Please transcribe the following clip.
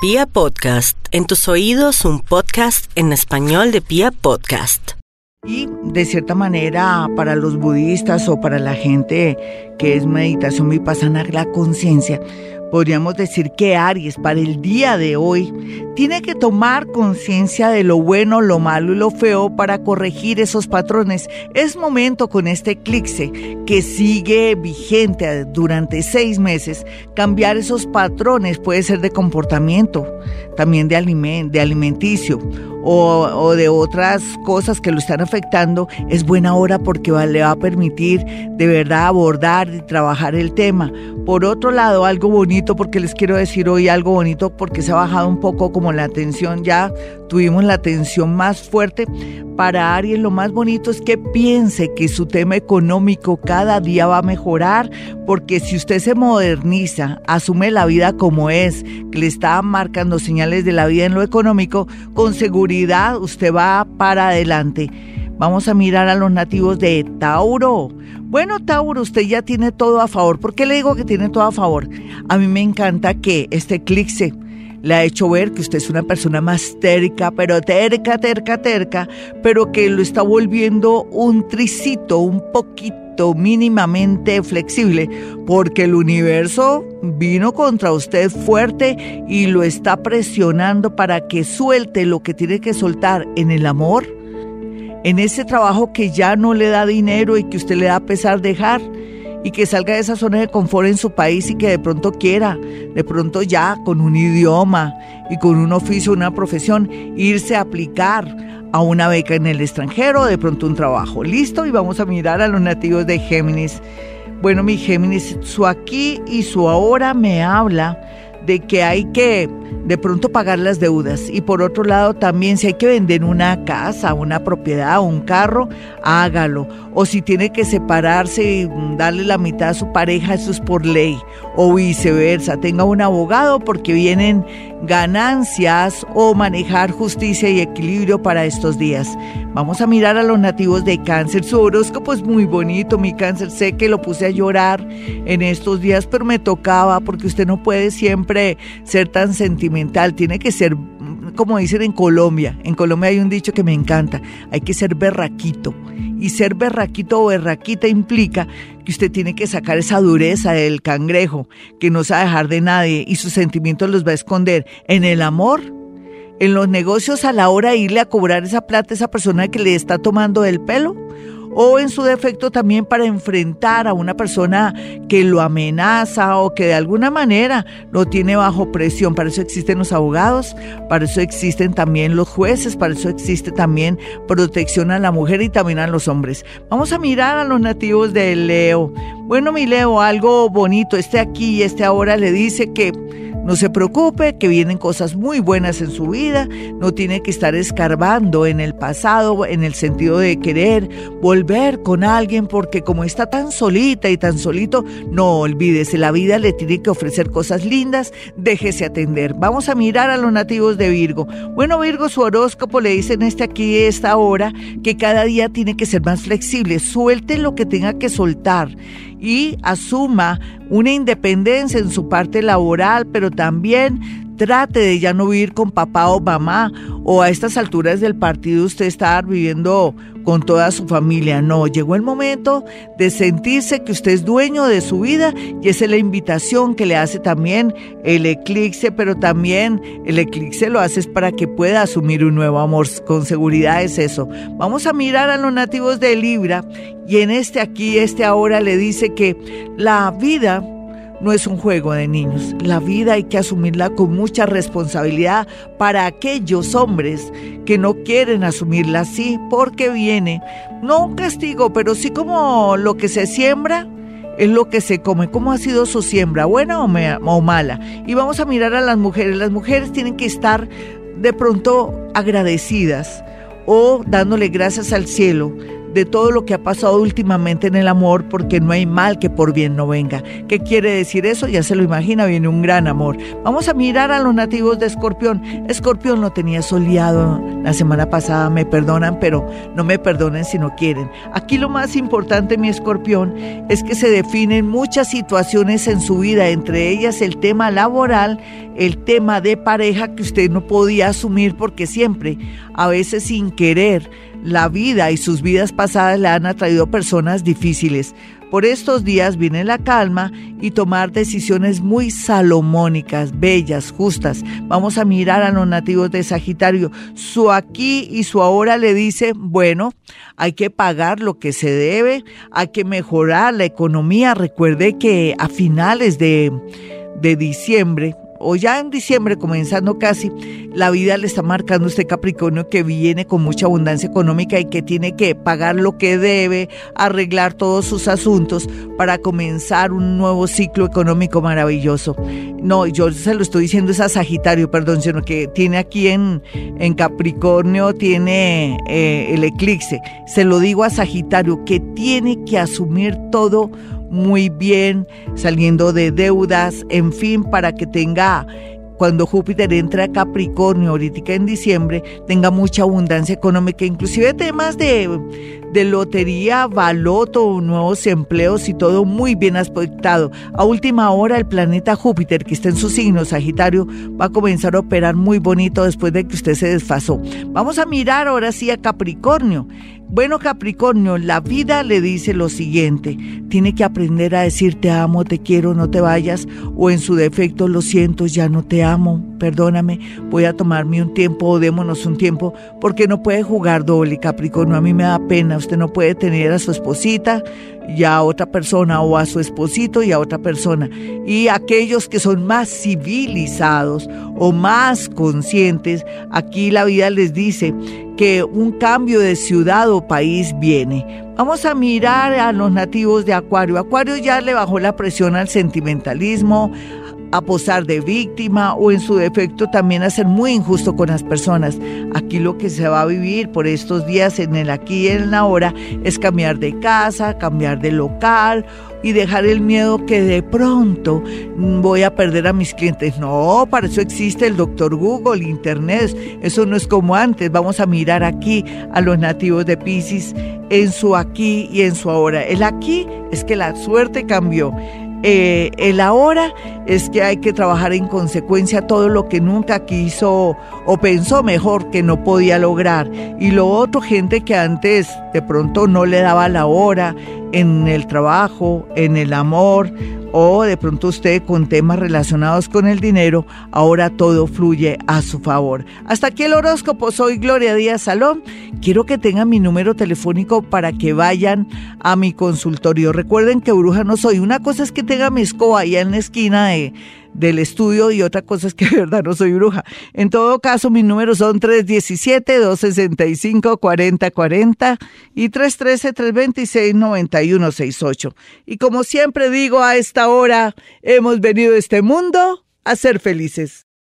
Pia Podcast, en tus oídos un podcast en español de Pia Podcast. Y de cierta manera, para los budistas o para la gente que es meditación vipassana, la conciencia, Podríamos decir que Aries para el día de hoy tiene que tomar conciencia de lo bueno, lo malo y lo feo para corregir esos patrones. Es momento con este eclipse que sigue vigente durante seis meses, cambiar esos patrones puede ser de comportamiento, también de, de alimenticio o, de otras cosas que lo están afectando, es buena hora porque le va a permitir de verdad abordar y trabajar el tema. Por otro lado, algo bonito, porque les quiero decir hoy algo bonito, porque se ha bajado un poco como la tensión, ya tuvimos la tensión más fuerte. Para Aries lo más bonito es que piense que su tema económico cada día va a mejorar, porque si usted se moderniza, asume la vida como es, que le está marcando señales de la vida en lo económico, con seguridad usted va para adelante. Vamos a mirar a los nativos de Tauro. Bueno, Tauro, usted ya tiene todo a favor. ¿Por qué le digo que tiene todo a favor? A mí me encanta que este eclipse le ha hecho ver que usted es una persona más terca, pero terca, terca, terca, pero que lo está volviendo un tricito, un poquito mínimamente flexible, porque el universo vino contra usted fuerte y lo está presionando para que suelte lo que tiene que soltar en el amor en ese trabajo que ya no le da dinero y que usted le da pesar dejar y que salga de esa zona de confort en su país y que de pronto quiera, de pronto ya con un idioma y con un oficio, una profesión, irse a aplicar a una beca en el extranjero, de pronto un trabajo. Listo, y vamos a mirar a los nativos de Géminis. Bueno, mi Géminis, su aquí y su ahora me habla de que hay que de pronto pagar las deudas. Y por otro lado, también si hay que vender una casa, una propiedad, un carro, hágalo. O si tiene que separarse y darle la mitad a su pareja, eso es por ley. O viceversa, tenga un abogado porque vienen ganancias o manejar justicia y equilibrio para estos días. Vamos a mirar a los nativos de cáncer. Su horóscopo es muy bonito, mi cáncer. Sé que lo puse a llorar en estos días, pero me tocaba porque usted no puede siempre ser tan sentimental. Tiene que ser, como dicen en Colombia. En Colombia hay un dicho que me encanta. Hay que ser berraquito. Y ser berraquito o berraquita implica que usted tiene que sacar esa dureza del cangrejo, que no se va a dejar de nadie y sus sentimientos los va a esconder. En el amor, en los negocios a la hora de irle a cobrar esa plata a esa persona que le está tomando el pelo o en su defecto también para enfrentar a una persona que lo amenaza o que de alguna manera lo tiene bajo presión. Para eso existen los abogados, para eso existen también los jueces, para eso existe también protección a la mujer y también a los hombres. Vamos a mirar a los nativos de Leo. Bueno, mi Leo, algo bonito, este aquí y este ahora le dice que no se preocupe, que vienen cosas muy buenas en su vida, no tiene que estar escarbando en el pasado en el sentido de querer volver con alguien porque como está tan solita y tan solito, no olvídese, la vida le tiene que ofrecer cosas lindas, déjese atender. Vamos a mirar a los nativos de Virgo. Bueno, Virgo, su horóscopo le dice en este aquí, esta hora, que cada día tiene que ser más flexible, suelte lo que tenga que soltar y asuma una independencia en su parte laboral, pero también trate de ya no vivir con papá o mamá o a estas alturas del partido usted estar viviendo con toda su familia. No, llegó el momento de sentirse que usted es dueño de su vida y esa es la invitación que le hace también el eclipse, pero también el eclipse lo hace para que pueda asumir un nuevo amor. Con seguridad es eso. Vamos a mirar a los nativos de Libra y en este aquí, este ahora le dice que la vida no es un juego de niños. La vida hay que asumirla con mucha responsabilidad para aquellos hombres que no quieren asumirla así, porque viene, no un castigo, pero sí como lo que se siembra, es lo que se come. ¿Cómo ha sido su siembra? ¿Buena o, o, mala? Y vamos a mirar a las mujeres. Las mujeres tienen que estar de pronto agradecidas o dándole gracias al cielo de todo lo que ha pasado últimamente en el amor, porque no hay mal que por bien no venga. ¿Qué quiere decir eso? Ya se lo imagina, viene un gran amor. Vamos a mirar a los nativos de Escorpión. Escorpión lo tenía soleado la semana pasada, me perdonan, pero no me perdonen si no quieren. Aquí lo más importante, mi Escorpión, es que se definen muchas situaciones en su vida, entre ellas el tema laboral, el tema de pareja que usted no podía asumir porque siempre, a veces sin querer, la vida y sus vidas pasadas le han atraído personas difíciles. Por estos días viene la calma y tomar decisiones muy salomónicas, bellas, justas. Vamos a mirar a los nativos de Sagitario. Su aquí y su ahora le dice, bueno, hay que pagar lo que se debe, hay que mejorar la economía. Recuerde que a finales de, de diciembre o ya en diciembre, comenzando casi, la vida le está marcando este Capricornio que viene con mucha abundancia económica y que tiene que pagar lo que debe, arreglar todos sus asuntos para comenzar un nuevo ciclo económico maravilloso. No, yo se lo estoy diciendo es a Sagitario, perdón, sino que tiene aquí en, en Capricornio, tiene eh, el eclipse. Se lo digo a Sagitario, que tiene que asumir todo muy bien, saliendo de deudas, en fin, para que tenga cuando Júpiter entra a Capricornio ahorita en diciembre, tenga mucha abundancia económica, inclusive temas de, de lotería, baloto, nuevos empleos y todo muy bien aspectado. A última hora el planeta Júpiter, que está en su signo Sagitario, va a comenzar a operar muy bonito después de que usted se desfasó. Vamos a mirar ahora sí a Capricornio. Bueno, Capricornio, la vida le dice lo siguiente, tiene que aprender a decir te amo, te quiero, no te vayas, o en su defecto lo siento, ya no te amo, perdóname, voy a tomarme un tiempo o démonos un tiempo, porque no puede jugar doble, Capricornio, a mí me da pena, usted no puede tener a su esposita y a otra persona, o a su esposito y a otra persona. Y aquellos que son más civilizados o más conscientes, aquí la vida les dice que un cambio de ciudad o país viene. Vamos a mirar a los nativos de Acuario. Acuario ya le bajó la presión al sentimentalismo, a posar de víctima o en su defecto también a ser muy injusto con las personas. Aquí lo que se va a vivir por estos días en el aquí y en la ahora es cambiar de casa, cambiar de local y dejar el miedo que de pronto voy a perder a mis clientes. No, para eso existe el doctor Google, Internet. Eso no es como antes. Vamos a mirar aquí a los nativos de Pisces en su aquí y en su ahora. El aquí es que la suerte cambió. Eh, el ahora es que hay que trabajar en consecuencia todo lo que nunca quiso o pensó mejor que no podía lograr. Y lo otro, gente que antes de pronto no le daba la hora en el trabajo, en el amor, o de pronto usted con temas relacionados con el dinero, ahora todo fluye a su favor. Hasta aquí el horóscopo, soy Gloria Díaz Salón. Quiero que tengan mi número telefónico para que vayan a mi consultorio. Recuerden que bruja no soy. Una cosa es que tenga mi escoba allá en la esquina de del estudio y otra cosa es que de verdad no soy bruja. En todo caso, mis números son 317-265-4040 y 313-326-9168. Y como siempre digo, a esta hora hemos venido a este mundo a ser felices.